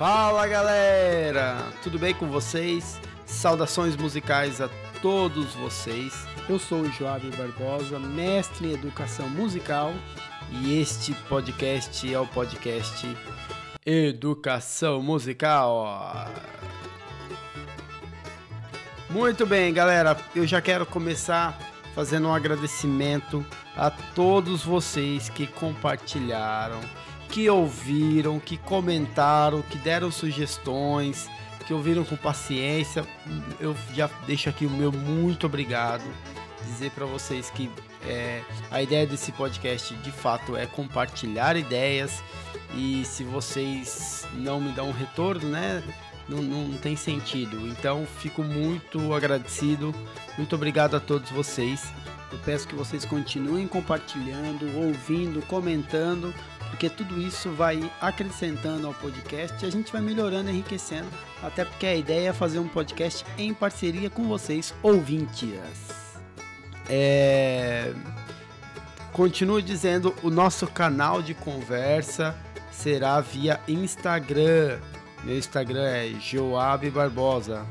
Fala galera, tudo bem com vocês? Saudações musicais a todos vocês. Eu sou o Joab Barbosa, mestre em educação musical, e este podcast é o podcast Educação Musical. Muito bem, galera, eu já quero começar fazendo um agradecimento a todos vocês que compartilharam, que ouviram, que comentaram, que deram sugestões, que ouviram com paciência. Eu já deixo aqui o meu muito obrigado. Dizer para vocês que é, a ideia desse podcast de fato é compartilhar ideias e se vocês não me dão um retorno, né? Não, não tem sentido. Então fico muito agradecido. Muito obrigado a todos vocês. Eu peço que vocês continuem compartilhando, ouvindo, comentando, porque tudo isso vai acrescentando ao podcast e a gente vai melhorando, enriquecendo, até porque a ideia é fazer um podcast em parceria com vocês, ouvintes. É... Continuo dizendo, o nosso canal de conversa será via Instagram. Meu Instagram é Joab Barbosa.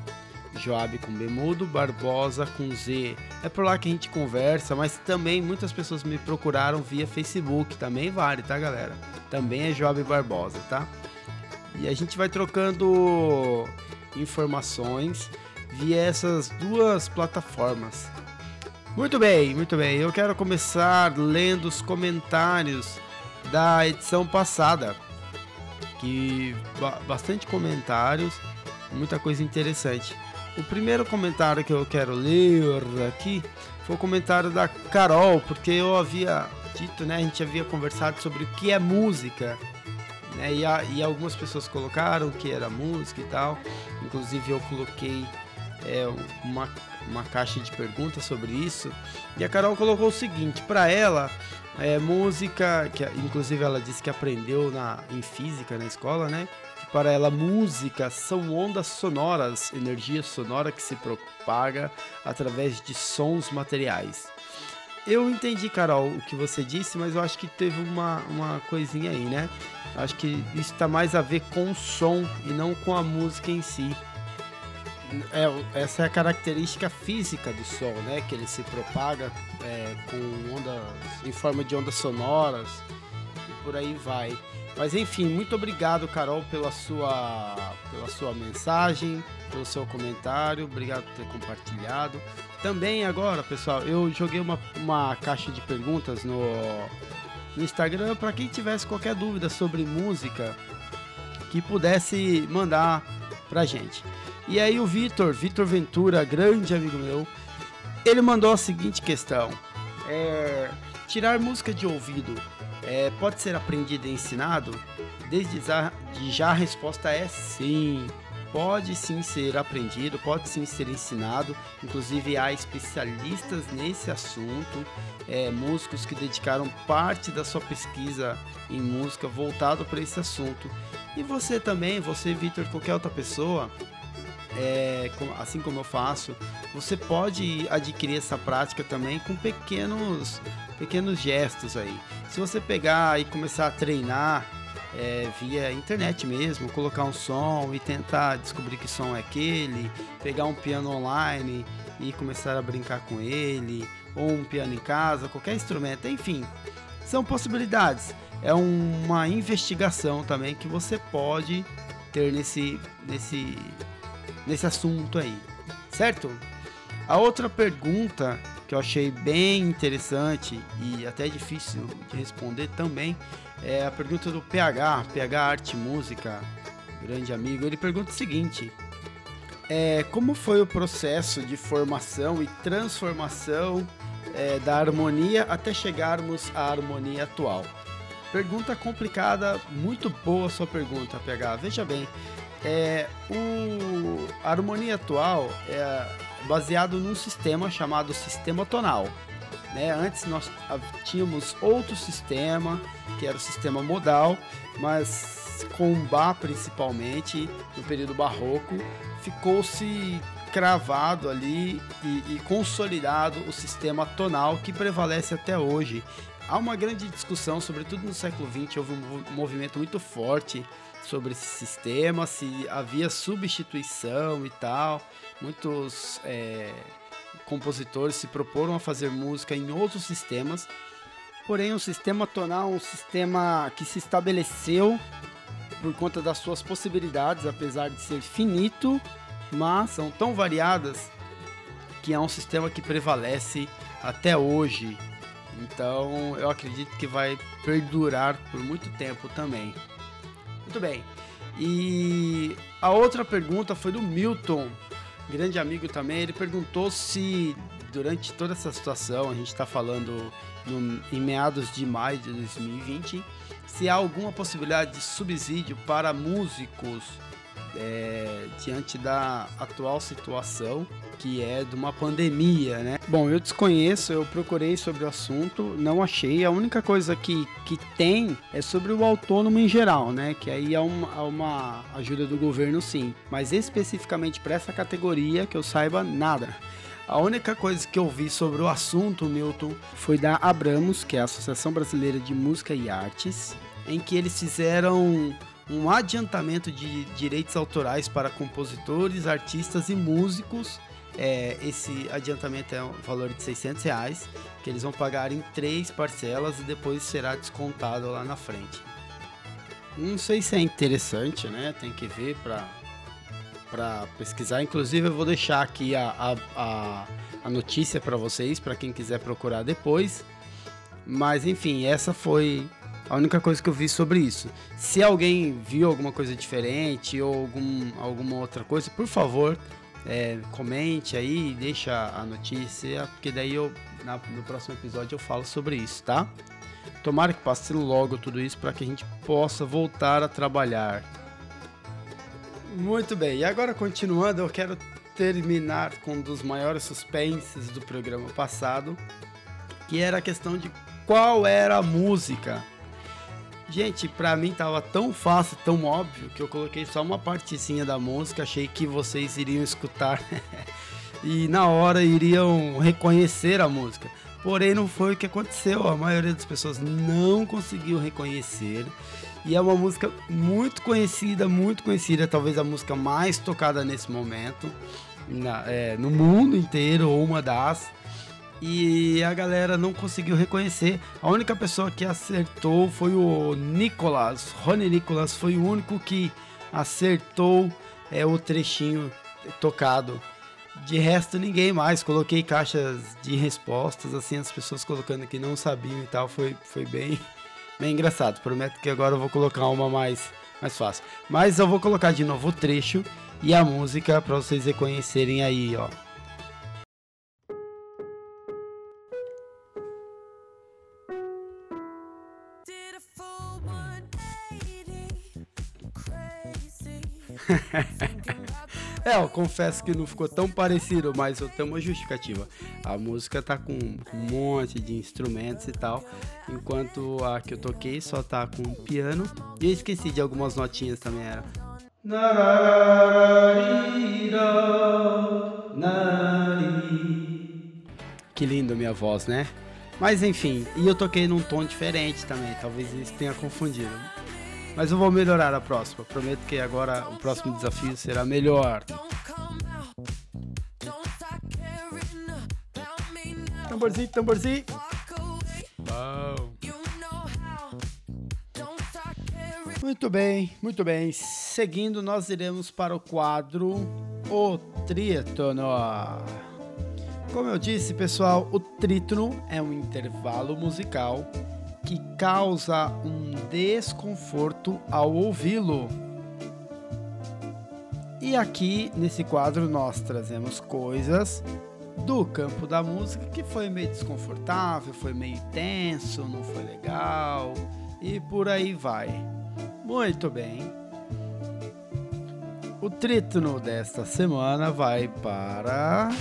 Joab com B mudo, Barbosa com Z. É por lá que a gente conversa, mas também muitas pessoas me procuraram via Facebook, também vale, tá, galera? Também é Joab Barbosa, tá? E a gente vai trocando informações via essas duas plataformas. Muito bem, muito bem. Eu quero começar lendo os comentários da edição passada, que bastante comentários, muita coisa interessante. O primeiro comentário que eu quero ler aqui foi o comentário da Carol, porque eu havia dito, né, a gente havia conversado sobre o que é música, né, e, a, e algumas pessoas colocaram o que era música e tal, inclusive eu coloquei é, uma, uma caixa de perguntas sobre isso, e a Carol colocou o seguinte, para ela, é, música, que inclusive ela disse que aprendeu na, em física na escola, né, para ela, música são ondas sonoras, energia sonora que se propaga através de sons materiais. Eu entendi, Carol, o que você disse, mas eu acho que teve uma, uma coisinha aí, né? Acho que isso está mais a ver com o som e não com a música em si. É, essa é a característica física do som, né? Que ele se propaga é, com ondas em forma de ondas sonoras e por aí vai. Mas enfim, muito obrigado, Carol, pela sua, pela sua mensagem, pelo seu comentário. Obrigado por ter compartilhado. Também agora, pessoal, eu joguei uma, uma caixa de perguntas no, no Instagram para quem tivesse qualquer dúvida sobre música que pudesse mandar pra gente. E aí o Vitor, Vitor Ventura, grande amigo meu, ele mandou a seguinte questão: é, tirar música de ouvido é, pode ser aprendido e ensinado? Desde já, a resposta é sim. Pode sim ser aprendido, pode sim ser ensinado. Inclusive há especialistas nesse assunto, é, músicos que dedicaram parte da sua pesquisa em música voltado para esse assunto. E você também, você Vitor, qualquer outra pessoa, é, assim como eu faço, você pode adquirir essa prática também com pequenos, pequenos gestos aí. Se você pegar e começar a treinar é, via internet mesmo, colocar um som e tentar descobrir que som é aquele, pegar um piano online e começar a brincar com ele, ou um piano em casa, qualquer instrumento, enfim, são possibilidades. É uma investigação também que você pode ter nesse, nesse, nesse assunto aí, certo? A outra pergunta que eu achei bem interessante e até difícil de responder também é a pergunta do PH, PH Arte Música, grande amigo. Ele pergunta o seguinte: é, como foi o processo de formação e transformação é, da harmonia até chegarmos à harmonia atual? Pergunta complicada, muito boa sua pergunta, PH. Veja bem, é, o, a harmonia atual é baseado num sistema chamado sistema tonal. Né? Antes nós tínhamos outro sistema, que era o sistema modal, mas com Bach principalmente, no período barroco, ficou-se cravado ali e, e, consolidado o sistema tonal que prevalece até hoje. Há uma grande discussão, sobretudo no século XX, houve um movimento muito forte sobre esse sistema, se havia substituição e tal. Muitos é, compositores se proporam a fazer música em outros sistemas, porém o sistema tonal é um sistema que se estabeleceu por conta das suas possibilidades, apesar de ser finito, mas são tão variadas que é um sistema que prevalece até hoje. Então eu acredito que vai perdurar por muito tempo também. Muito bem. E a outra pergunta foi do Milton, grande amigo também. Ele perguntou se durante toda essa situação, a gente está falando no, em meados de maio de 2020, se há alguma possibilidade de subsídio para músicos é, diante da atual situação que é de uma pandemia, né? Bom, eu desconheço, eu procurei sobre o assunto, não achei. A única coisa que, que tem é sobre o autônomo em geral, né? Que aí é uma, é uma ajuda do governo, sim. Mas especificamente para essa categoria, que eu saiba, nada. A única coisa que eu vi sobre o assunto, Milton, foi da Abramos, que é a Associação Brasileira de Música e Artes, em que eles fizeram um adiantamento de direitos autorais para compositores, artistas e músicos. É, esse adiantamento é um valor de 600 reais, que eles vão pagar em três parcelas e depois será descontado lá na frente. Não sei se é interessante, né? Tem que ver para pesquisar. Inclusive, eu vou deixar aqui a, a, a, a notícia para vocês, para quem quiser procurar depois. Mas, enfim, essa foi a única coisa que eu vi sobre isso. Se alguém viu alguma coisa diferente ou algum, alguma outra coisa, por favor, é, comente aí, deixa a notícia, porque daí eu na, no próximo episódio eu falo sobre isso, tá? Tomara que passe logo tudo isso para que a gente possa voltar a trabalhar. Muito bem, e agora continuando, eu quero terminar com um dos maiores suspenses do programa passado, que era a questão de qual era a música Gente, pra mim tava tão fácil, tão óbvio, que eu coloquei só uma partezinha da música, achei que vocês iriam escutar e na hora iriam reconhecer a música. Porém, não foi o que aconteceu, a maioria das pessoas não conseguiu reconhecer. E é uma música muito conhecida, muito conhecida, talvez a música mais tocada nesse momento na, é, no mundo inteiro, ou uma das e a galera não conseguiu reconhecer. A única pessoa que acertou foi o Nicolas. Rony Nicolas foi o único que acertou é, o trechinho tocado. De resto, ninguém mais. Coloquei caixas de respostas, assim, as pessoas colocando que não sabiam e tal. Foi, foi bem, bem engraçado. Prometo que agora eu vou colocar uma mais, mais fácil. Mas eu vou colocar de novo o trecho e a música para vocês reconhecerem aí, ó. É, eu confesso que não ficou tão parecido, mas eu tenho uma justificativa. A música tá com um monte de instrumentos e tal, enquanto a que eu toquei só tá com piano. E eu esqueci de algumas notinhas também, era. Que lindo minha voz, né? Mas enfim, e eu toquei num tom diferente também, talvez isso tenha confundido. Mas eu vou melhorar a próxima. Prometo que agora o próximo desafio será melhor. Tamborzinho, tamborzinho. Muito bem, muito bem. Seguindo, nós iremos para o quadro O Trítono. Como eu disse, pessoal, o trítono é um intervalo musical que causa um desconforto ao ouvi-lo. E aqui nesse quadro nós trazemos coisas do campo da música que foi meio desconfortável, foi meio tenso, não foi legal e por aí vai. Muito bem. O trítono desta semana vai para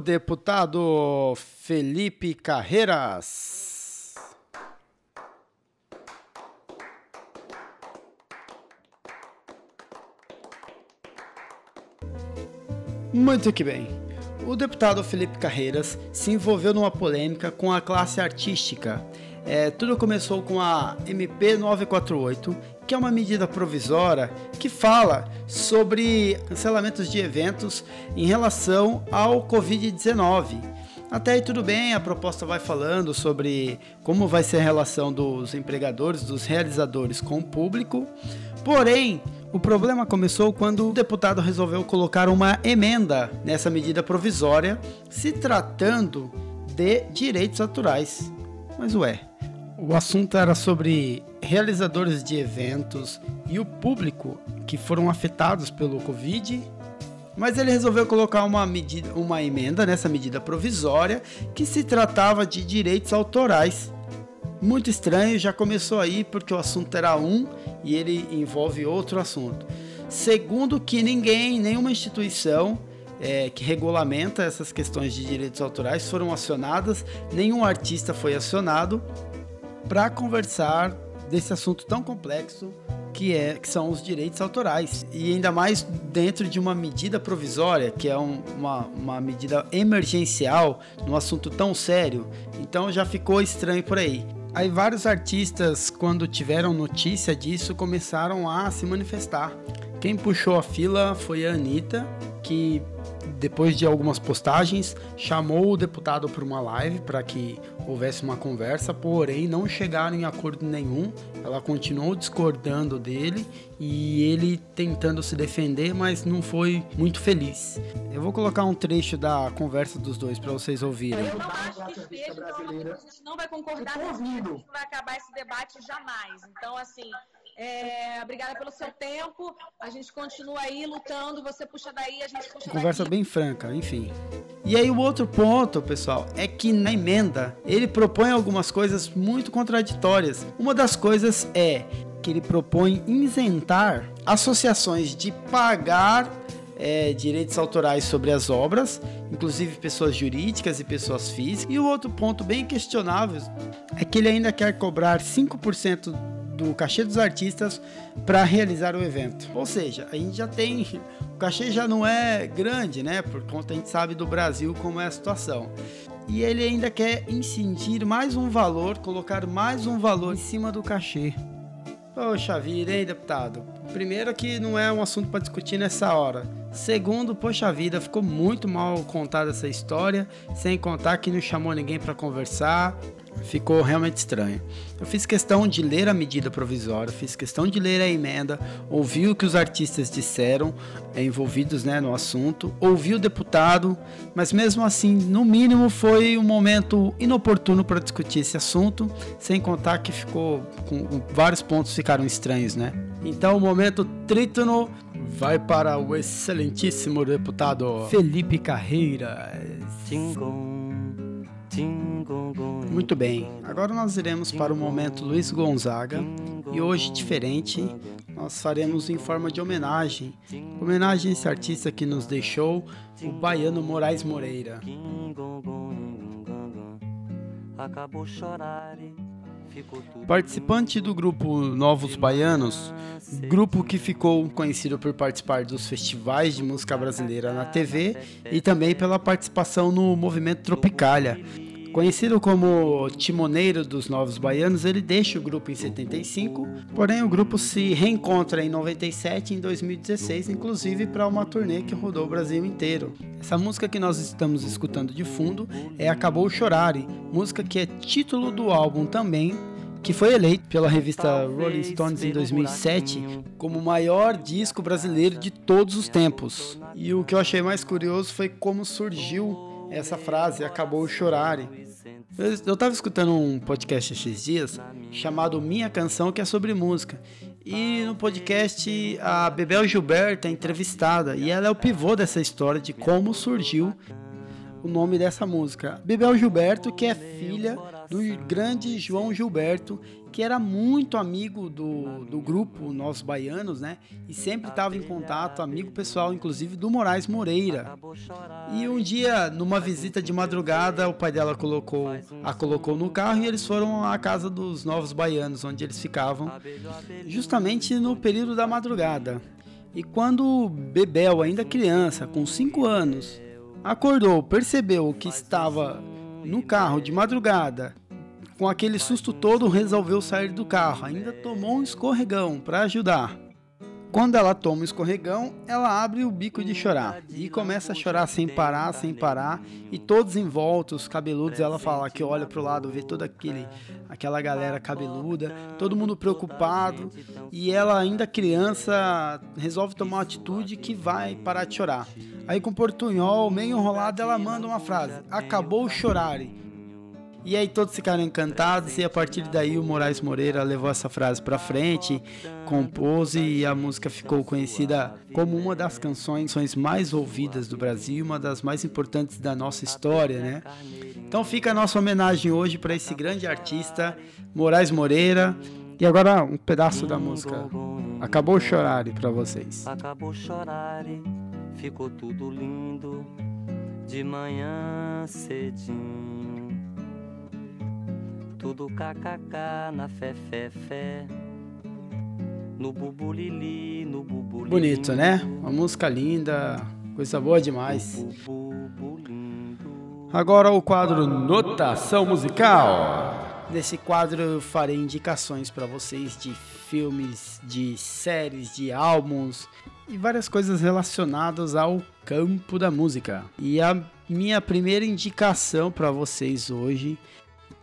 o deputado Felipe Carreiras. Muito que bem. O deputado Felipe Carreiras se envolveu numa polêmica com a classe artística. É, tudo começou com a MP 948, que é uma medida provisória que fala sobre cancelamentos de eventos em relação ao Covid-19. Até aí tudo bem, a proposta vai falando sobre como vai ser a relação dos empregadores, dos realizadores com o público. Porém, o problema começou quando o deputado resolveu colocar uma emenda nessa medida provisória, se tratando de direitos autorais. Mas ué, o assunto era sobre realizadores de eventos e o público que foram afetados pelo Covid. Mas ele resolveu colocar uma, medida, uma emenda nessa medida provisória que se tratava de direitos autorais. Muito estranho, já começou aí porque o assunto era um e ele envolve outro assunto. Segundo, que ninguém, nenhuma instituição é, que regulamenta essas questões de direitos autorais foram acionadas, nenhum artista foi acionado para conversar desse assunto tão complexo que, é, que são os direitos autorais. E ainda mais dentro de uma medida provisória, que é um, uma, uma medida emergencial, num assunto tão sério. Então já ficou estranho por aí. Aí vários artistas, quando tiveram notícia disso, começaram a se manifestar. Quem puxou a fila foi a Anitta, que depois de algumas postagens chamou o deputado para uma live para que houvesse uma conversa, porém não chegaram em acordo nenhum. Ela continuou discordando dele e ele tentando se defender, mas não foi muito feliz. Eu vou colocar um trecho da conversa dos dois para vocês ouvirem. Eu não acho que esteja, então a gente não vai concordar, não vai acabar esse debate jamais. Então, assim, é, obrigada pelo seu tempo. A gente continua aí lutando. Você puxa daí, a gente puxa Conversa daqui. bem franca, enfim. E aí o outro ponto, pessoal, é que na emenda ele propõe algumas coisas muito contraditórias. Uma das coisas é que ele propõe isentar associações de pagar é, direitos autorais sobre as obras, inclusive pessoas jurídicas e pessoas físicas. E o outro ponto bem questionável é que ele ainda quer cobrar 5% do cachê dos artistas para realizar o evento. Ou seja, a gente já tem. O cachê já não é grande, né? Por conta a gente sabe do Brasil como é a situação. E ele ainda quer incidir mais um valor, colocar mais um valor em cima do cachê. Poxa vida, hein, deputado? Primeiro que não é um assunto para discutir nessa hora. Segundo, poxa vida, ficou muito mal contada essa história, sem contar que não chamou ninguém para conversar. Ficou realmente estranho. Eu fiz questão de ler a medida provisória, fiz questão de ler a emenda, ouvi o que os artistas disseram, é, envolvidos né, no assunto, ouvi o deputado, mas mesmo assim, no mínimo, foi um momento inoportuno para discutir esse assunto, sem contar que ficou com vários pontos ficaram estranhos, né? Então, o momento trítono vai para o excelentíssimo deputado Felipe Carreira. Muito bem, agora nós iremos para o momento Luiz Gonzaga. E hoje, diferente, nós faremos em forma de homenagem. Homenagem a esse artista que nos deixou, o baiano Moraes Moreira. Acabou chorar Participante do grupo Novos Baianos, grupo que ficou conhecido por participar dos festivais de música brasileira na TV e também pela participação no movimento Tropicália. Conhecido como timoneiro dos Novos Baianos, ele deixa o grupo em 75, porém o grupo se reencontra em 97 e em 2016, inclusive para uma turnê que rodou o Brasil inteiro. Essa música que nós estamos escutando de fundo é Acabou Chorare, música que é título do álbum também, que foi eleito pela revista Rolling Stones em 2007 como o maior disco brasileiro de todos os tempos. E o que eu achei mais curioso foi como surgiu essa frase, acabou chorare. Eu, eu tava escutando um podcast esses dias chamado Minha Canção, que é sobre música. E no podcast a Bebel Gilberto é entrevistada e ela é o pivô dessa história de como surgiu o nome dessa música. Bebel Gilberto, que é filha do grande João Gilberto, que era muito amigo do, do grupo Nós Baianos, né? E sempre estava em contato, amigo pessoal, inclusive do Moraes Moreira. E um dia, numa visita de madrugada, o pai dela colocou, a colocou no carro e eles foram à casa dos Novos Baianos, onde eles ficavam, justamente no período da madrugada. E quando Bebel, ainda criança, com 5 anos, acordou, percebeu que estava no carro de madrugada, com aquele susto todo, resolveu sair do carro. Ainda tomou um escorregão para ajudar. Quando ela toma o escorregão, ela abre o bico de chorar e começa a chorar sem parar, sem parar. E todos em volta, os cabeludos, ela fala que olha pro lado, vê toda aquele, aquela galera cabeluda, todo mundo preocupado. E ela, ainda criança, resolve tomar uma atitude que vai parar de chorar. Aí com o portunhol meio enrolado, ela manda uma frase: Acabou chorar. E aí todos ficaram encantados e a partir daí o Moraes Moreira levou essa frase para frente, compôs e a música ficou conhecida como uma das canções mais ouvidas do Brasil, uma das mais importantes da nossa história, né? Então fica a nossa homenagem hoje para esse grande artista, Moraes Moreira. E agora um pedaço da música. Acabou chorar para vocês. Acabou chorar, ficou tudo lindo de manhã cedinho tudo kkk na fé, fé, fé. No bubulili, no bubulili. Bonito, né? Uma música linda, coisa boa demais. Agora o quadro Notação Musical. Nesse quadro eu farei indicações para vocês de filmes, de séries, de álbuns e várias coisas relacionadas ao campo da música. E a minha primeira indicação para vocês hoje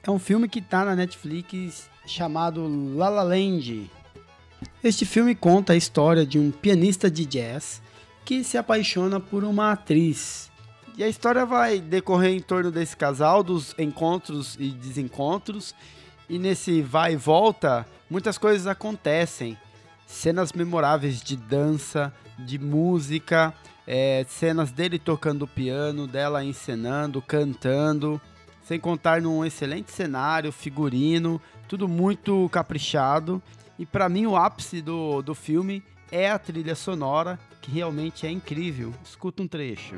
é um filme que está na Netflix chamado La La Land. Este filme conta a história de um pianista de jazz que se apaixona por uma atriz. E a história vai decorrer em torno desse casal, dos encontros e desencontros. E nesse vai e volta, muitas coisas acontecem. Cenas memoráveis de dança, de música, é, cenas dele tocando piano, dela encenando, cantando sem contar num excelente cenário, figurino, tudo muito caprichado. E para mim o ápice do, do filme é a trilha sonora, que realmente é incrível. Escuta um trecho.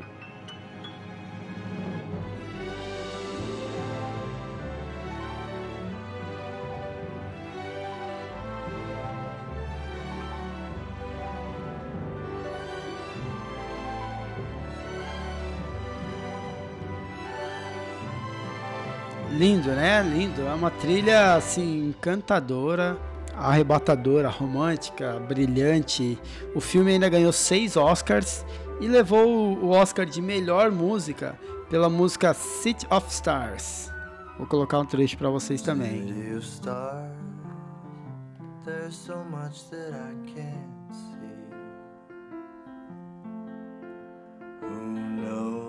Lindo, né? Lindo. É uma trilha assim encantadora, arrebatadora, romântica, brilhante. O filme ainda ganhou seis Oscars e levou o Oscar de melhor música pela música City of Stars. Vou colocar um trecho para vocês também. Who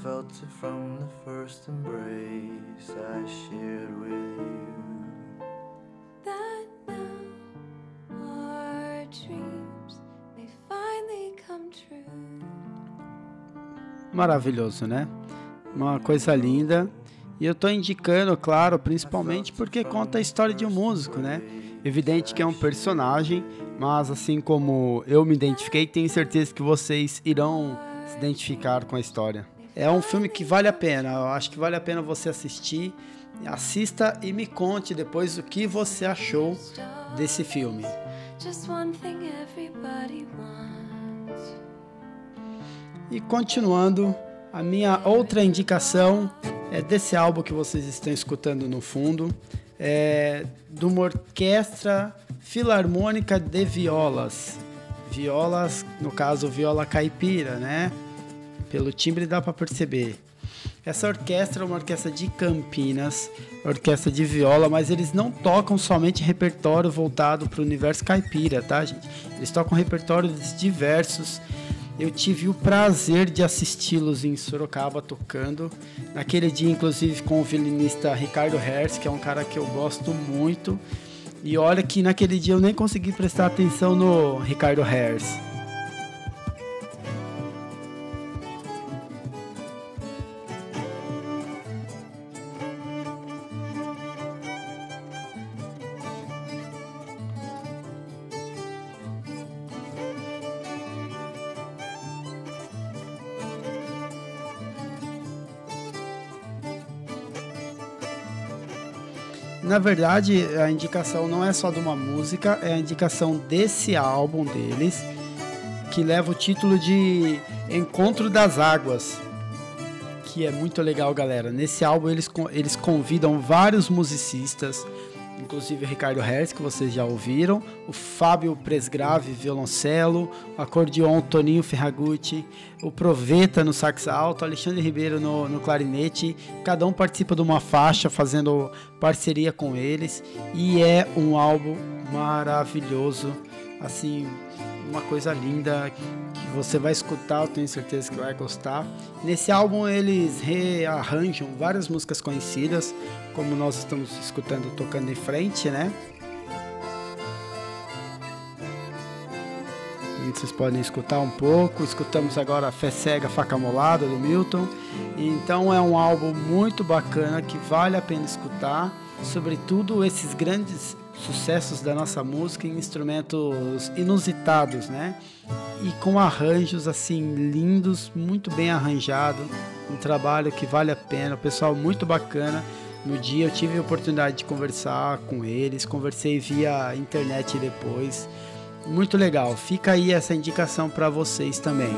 felt it from the first embrace I shared with you. That now our dreams may finally come true. Maravilhoso, né? Uma coisa linda. E eu estou indicando, claro, principalmente porque conta a história de um músico, né? Evidente que é um personagem, mas assim como eu me identifiquei, tenho certeza que vocês irão se identificar com a história. É um filme que vale a pena. Eu acho que vale a pena você assistir. Assista e me conte depois o que você achou desse filme. E continuando, a minha outra indicação é desse álbum que vocês estão escutando no fundo, é de uma orquestra filarmônica de violas. Violas, no caso, viola caipira, né? Pelo timbre dá para perceber. Essa orquestra é uma orquestra de Campinas, orquestra de viola, mas eles não tocam somente repertório voltado para o universo caipira, tá, gente? Eles tocam repertórios diversos. Eu tive o prazer de assisti-los em Sorocaba tocando. Naquele dia, inclusive, com o violinista Ricardo Hertz, que é um cara que eu gosto muito. E olha que naquele dia eu nem consegui prestar atenção no Ricardo Hertz. Na verdade, a indicação não é só de uma música, é a indicação desse álbum deles. que leva o título de Encontro das Águas, que é muito legal, galera. Nesse álbum eles, eles convidam vários musicistas, inclusive o Ricardo Hertz, que vocês já ouviram, o Fábio Presgrave, violoncelo, o acordeon Toninho Ferragutti, o Proveta no sax alto, Alexandre Ribeiro no, no clarinete, cada um participa de uma faixa fazendo parceria com eles. E é um álbum maravilhoso, assim, uma coisa linda que você vai escutar, eu tenho certeza que vai gostar. Nesse álbum eles rearranjam várias músicas conhecidas, como nós estamos escutando tocando em frente, né? Vocês podem escutar um pouco. Escutamos agora Fé Cega, Faca Molada do Milton. Então é um álbum muito bacana que vale a pena escutar. Sobretudo esses grandes sucessos da nossa música em instrumentos inusitados, né? E com arranjos assim lindos, muito bem arranjado, um trabalho que vale a pena, o pessoal muito bacana. No dia eu tive a oportunidade de conversar com eles, conversei via internet depois. Muito legal. Fica aí essa indicação para vocês também.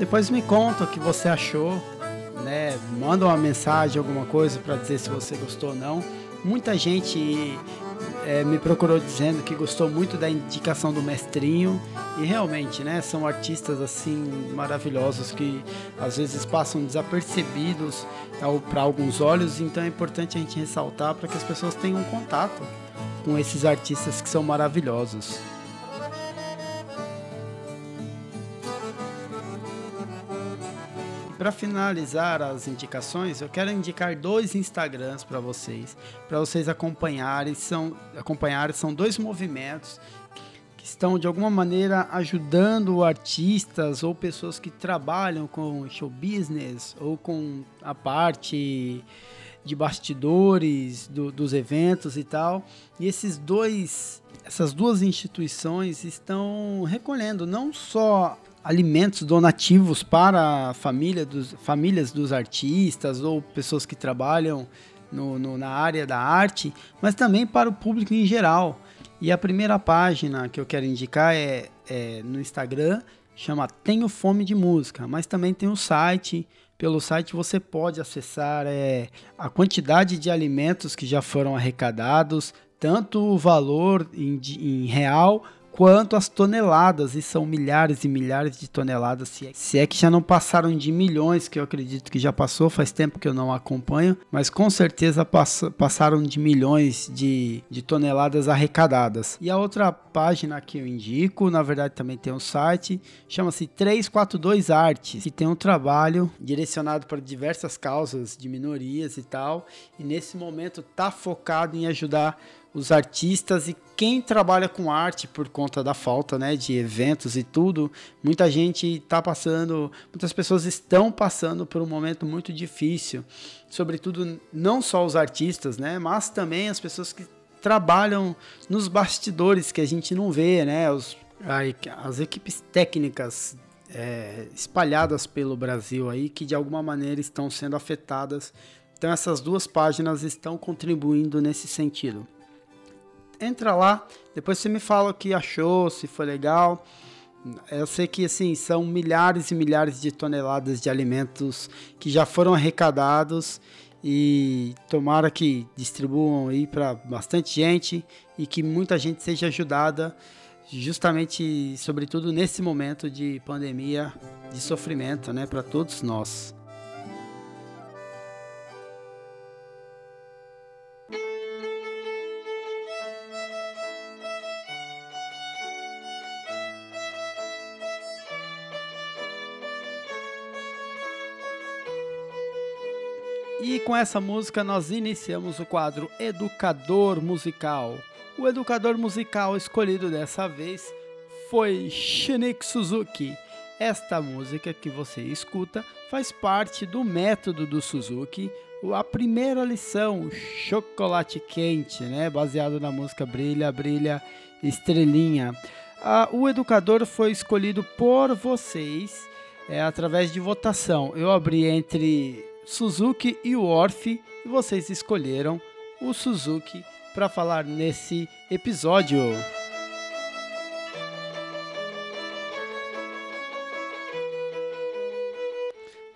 Depois me conta o que você achou, né? Manda uma mensagem, alguma coisa para dizer se você gostou ou não. Muita gente é, me procurou dizendo que gostou muito da indicação do mestrinho e realmente, né? São artistas assim maravilhosos que às vezes passam desapercebidos para alguns olhos, então é importante a gente ressaltar para que as pessoas tenham contato com esses artistas que são maravilhosos. Para finalizar as indicações, eu quero indicar dois Instagrams para vocês, para vocês acompanharem. São acompanharem são dois movimentos que estão de alguma maneira ajudando artistas ou pessoas que trabalham com show business ou com a parte de bastidores do, dos eventos e tal. E esses dois, essas duas instituições estão recolhendo não só alimentos donativos para família dos, famílias dos artistas ou pessoas que trabalham no, no, na área da arte, mas também para o público em geral. E a primeira página que eu quero indicar é, é no Instagram, chama Tenho Fome de Música, mas também tem o site. Pelo site você pode acessar é, a quantidade de alimentos que já foram arrecadados, tanto o valor em, em real quanto as toneladas, e são milhares e milhares de toneladas, se é, se é, que já não passaram de milhões, que eu acredito que já passou, faz tempo que eu não acompanho, mas com certeza pass passaram de milhões de, de toneladas arrecadadas. E a outra página que eu indico, na verdade também tem um site, chama-se 342 Artes, que tem um trabalho direcionado para diversas causas de minorias e tal, e nesse momento está focado em ajudar os artistas e quem trabalha com arte por conta da falta né, de eventos e tudo, muita gente está passando, muitas pessoas estão passando por um momento muito difícil, sobretudo não só os artistas, né, mas também as pessoas que trabalham nos bastidores que a gente não vê, né, os, as equipes técnicas é, espalhadas pelo Brasil aí que de alguma maneira estão sendo afetadas. Então essas duas páginas estão contribuindo nesse sentido entra lá, depois você me fala o que achou, se foi legal. Eu sei que assim são milhares e milhares de toneladas de alimentos que já foram arrecadados e tomara que distribuam aí para bastante gente e que muita gente seja ajudada justamente sobretudo nesse momento de pandemia, de sofrimento, né, para todos nós. E com essa música nós iniciamos o quadro Educador Musical. O educador musical escolhido dessa vez foi Shinichi Suzuki. Esta música que você escuta faz parte do método do Suzuki, a primeira lição, Chocolate Quente, né? baseado na música Brilha, Brilha, Estrelinha. Ah, o educador foi escolhido por vocês é, através de votação. Eu abri entre Suzuki e o Orff, e vocês escolheram o Suzuki para falar nesse episódio.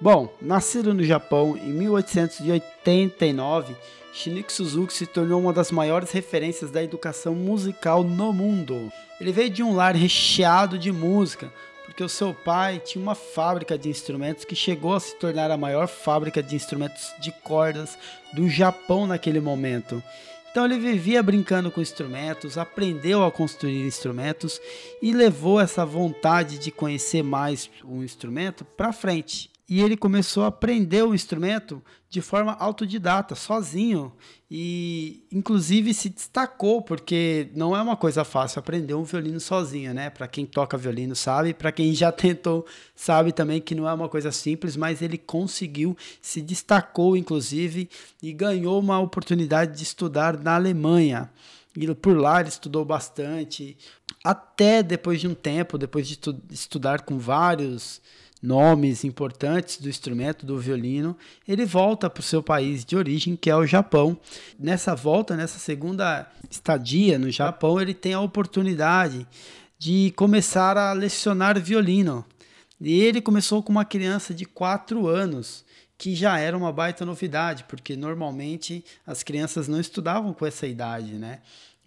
Bom, nascido no Japão em 1889, Shinichi Suzuki se tornou uma das maiores referências da educação musical no mundo. Ele veio de um lar recheado de música, porque o seu pai tinha uma fábrica de instrumentos que chegou a se tornar a maior fábrica de instrumentos de cordas do Japão naquele momento. Então ele vivia brincando com instrumentos, aprendeu a construir instrumentos e levou essa vontade de conhecer mais o instrumento para frente e ele começou a aprender o instrumento de forma autodidata, sozinho, e inclusive se destacou, porque não é uma coisa fácil aprender um violino sozinho, né? Para quem toca violino sabe, para quem já tentou sabe também que não é uma coisa simples, mas ele conseguiu, se destacou inclusive e ganhou uma oportunidade de estudar na Alemanha. E por lá ele estudou bastante, até depois de um tempo, depois de estudar com vários nomes importantes do instrumento do violino, ele volta para o seu país de origem, que é o Japão. Nessa volta, nessa segunda estadia no Japão, ele tem a oportunidade de começar a lecionar violino. E ele começou com uma criança de 4 anos, que já era uma baita novidade, porque normalmente as crianças não estudavam com essa idade, né?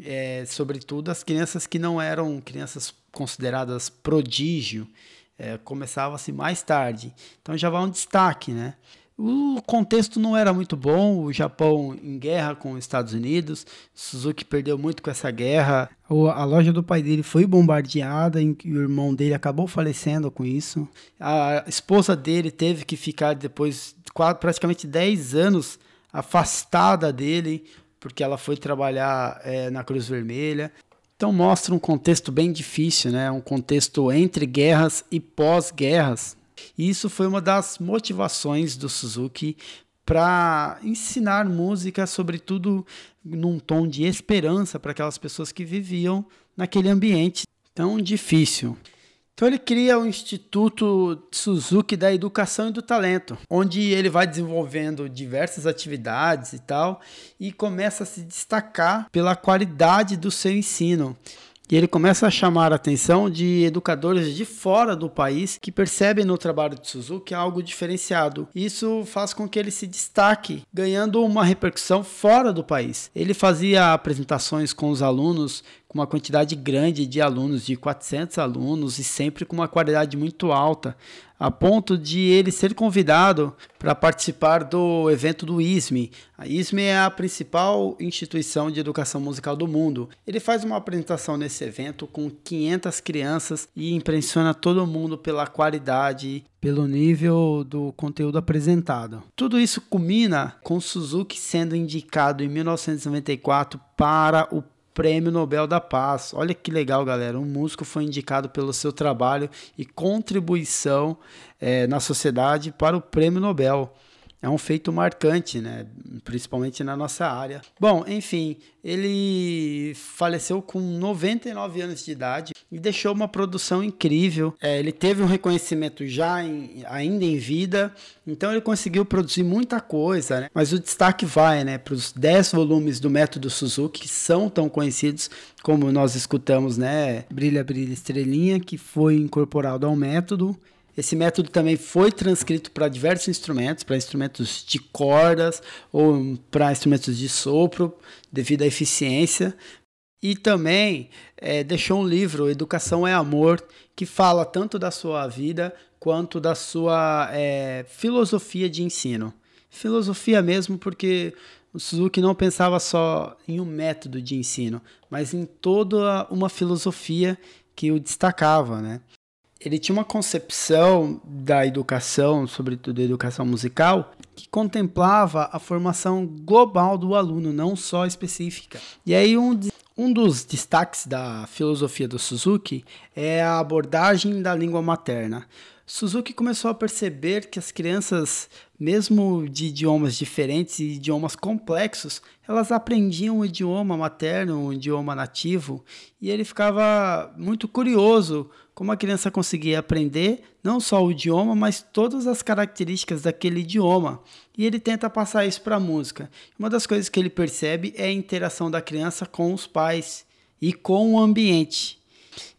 É, sobretudo as crianças que não eram crianças consideradas prodígio, é, começava-se mais tarde. Então já vai um destaque, né? O contexto não era muito bom, o Japão em guerra com os Estados Unidos, Suzuki perdeu muito com essa guerra. A loja do pai dele foi bombardeada e o irmão dele acabou falecendo com isso. A esposa dele teve que ficar depois praticamente 10 anos afastada dele, porque ela foi trabalhar é, na Cruz Vermelha. Então mostra um contexto bem difícil, né? Um contexto entre guerras e pós-guerras. E isso foi uma das motivações do Suzuki para ensinar música, sobretudo num tom de esperança para aquelas pessoas que viviam naquele ambiente tão difícil. Então ele cria o Instituto Suzuki da Educação e do Talento, onde ele vai desenvolvendo diversas atividades e tal, e começa a se destacar pela qualidade do seu ensino. E ele começa a chamar a atenção de educadores de fora do país que percebem no trabalho de Suzuki algo diferenciado. Isso faz com que ele se destaque, ganhando uma repercussão fora do país. Ele fazia apresentações com os alunos com uma quantidade grande de alunos, de 400 alunos, e sempre com uma qualidade muito alta, a ponto de ele ser convidado para participar do evento do ISME. A ISME é a principal instituição de educação musical do mundo. Ele faz uma apresentação nesse evento com 500 crianças e impressiona todo mundo pela qualidade, pelo nível do conteúdo apresentado. Tudo isso culmina com Suzuki sendo indicado em 1994 para o Prêmio Nobel da Paz. Olha que legal, galera. Um músico foi indicado pelo seu trabalho e contribuição é, na sociedade para o Prêmio Nobel é um feito marcante, né? principalmente na nossa área. Bom, enfim, ele faleceu com 99 anos de idade e deixou uma produção incrível. É, ele teve um reconhecimento já em, ainda em vida, então ele conseguiu produzir muita coisa, né? mas o destaque vai né, para os 10 volumes do Método Suzuki, que são tão conhecidos como nós escutamos, né? Brilha, Brilha, Estrelinha, que foi incorporado ao método esse método também foi transcrito para diversos instrumentos, para instrumentos de cordas ou para instrumentos de sopro, devido à eficiência. E também é, deixou um livro, Educação é Amor, que fala tanto da sua vida quanto da sua é, filosofia de ensino. Filosofia mesmo, porque o Suzuki não pensava só em um método de ensino, mas em toda uma filosofia que o destacava, né? Ele tinha uma concepção da educação, sobretudo da educação musical, que contemplava a formação global do aluno, não só específica. E aí um, um dos destaques da filosofia do Suzuki é a abordagem da língua materna. Suzuki começou a perceber que as crianças, mesmo de idiomas diferentes e idiomas complexos, elas aprendiam o idioma materno, o idioma nativo, e ele ficava muito curioso como a criança conseguia aprender não só o idioma, mas todas as características daquele idioma. E ele tenta passar isso para a música. Uma das coisas que ele percebe é a interação da criança com os pais e com o ambiente.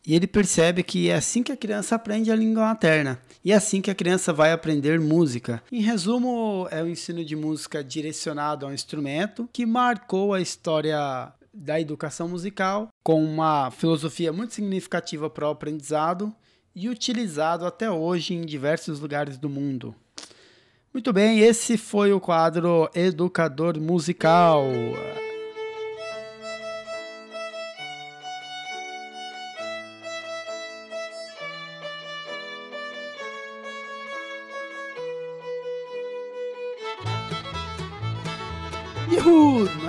E ele percebe que é assim que a criança aprende a língua materna. E é assim que a criança vai aprender música. Em resumo, é o ensino de música direcionado ao instrumento que marcou a história da educação musical com uma filosofia muito significativa para o aprendizado e utilizado até hoje em diversos lugares do mundo. Muito bem, esse foi o quadro Educador Musical.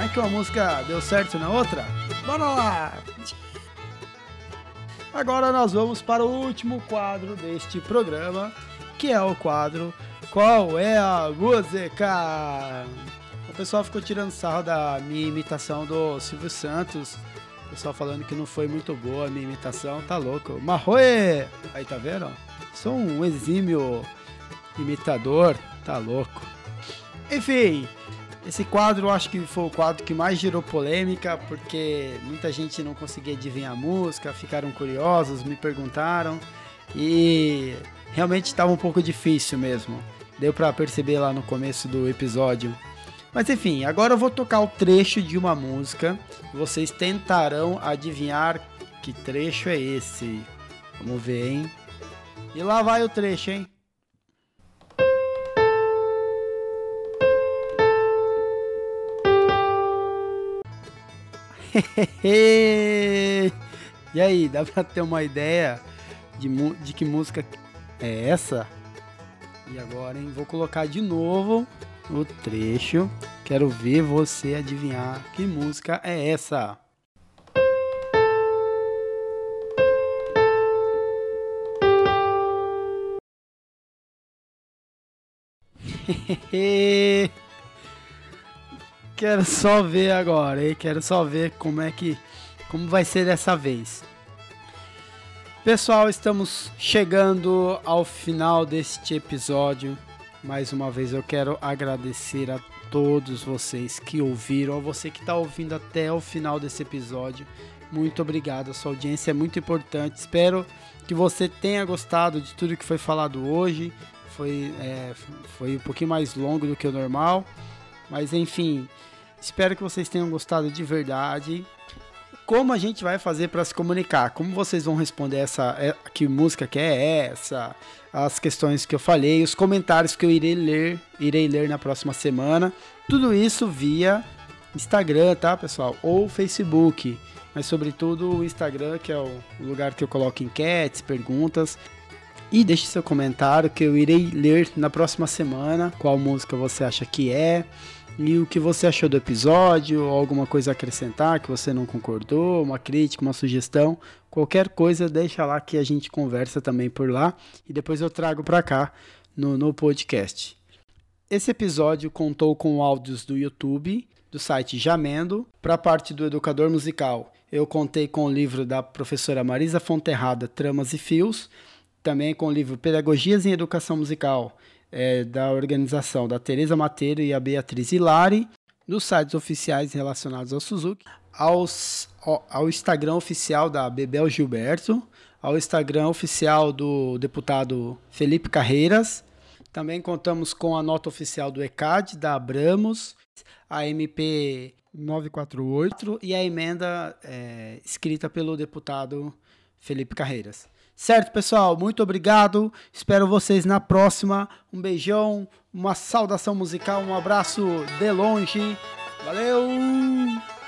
Que uma música deu certo na outra? Bora lá! Agora nós vamos para o último quadro deste programa, que é o quadro Qual é a música? O pessoal ficou tirando sarro da minha imitação do Silvio Santos. O pessoal falando que não foi muito boa a minha imitação, tá louco. Marroe! Aí tá vendo? Sou um exímio imitador, tá louco. Enfim, esse quadro eu acho que foi o quadro que mais gerou polêmica, porque muita gente não conseguia adivinhar a música, ficaram curiosos, me perguntaram e realmente estava um pouco difícil mesmo. Deu para perceber lá no começo do episódio. Mas enfim, agora eu vou tocar o trecho de uma música. Vocês tentarão adivinhar que trecho é esse. Vamos ver, hein? E lá vai o trecho, hein? e aí, dá pra ter uma ideia de, de que música é essa? E agora, hein? Vou colocar de novo o trecho. Quero ver você adivinhar que música é essa. Quero só ver agora, hein? Quero só ver como é que como vai ser dessa vez. Pessoal, estamos chegando ao final deste episódio. Mais uma vez eu quero agradecer a todos vocês que ouviram, a você que está ouvindo até o final desse episódio. Muito obrigado, a sua audiência é muito importante. Espero que você tenha gostado de tudo que foi falado hoje. Foi, é, foi um pouquinho mais longo do que o normal, mas enfim, Espero que vocês tenham gostado de verdade. Como a gente vai fazer para se comunicar? Como vocês vão responder essa é, que música que é essa? As questões que eu falei, os comentários que eu irei ler, irei ler na próxima semana. Tudo isso via Instagram, tá, pessoal? Ou Facebook. Mas sobretudo o Instagram, que é o lugar que eu coloco enquetes, perguntas. E deixe seu comentário que eu irei ler na próxima semana. Qual música você acha que é? E o que você achou do episódio, alguma coisa a acrescentar que você não concordou, uma crítica, uma sugestão, qualquer coisa, deixa lá que a gente conversa também por lá. E depois eu trago para cá no, no podcast. Esse episódio contou com áudios do YouTube, do site Jamendo, para a parte do educador musical. Eu contei com o livro da professora Marisa Fonterrada, Tramas e Fios, também com o livro Pedagogias em Educação Musical, é, da organização da Teresa Mateiro e a Beatriz Hilari, nos sites oficiais relacionados ao Suzuki, aos, ao, ao Instagram oficial da Bebel Gilberto, ao Instagram oficial do deputado Felipe Carreiras. Também contamos com a nota oficial do ECAD, da Abramos, a MP 948 e a emenda é, escrita pelo deputado Felipe Carreiras. Certo, pessoal? Muito obrigado. Espero vocês na próxima. Um beijão, uma saudação musical, um abraço de longe. Valeu!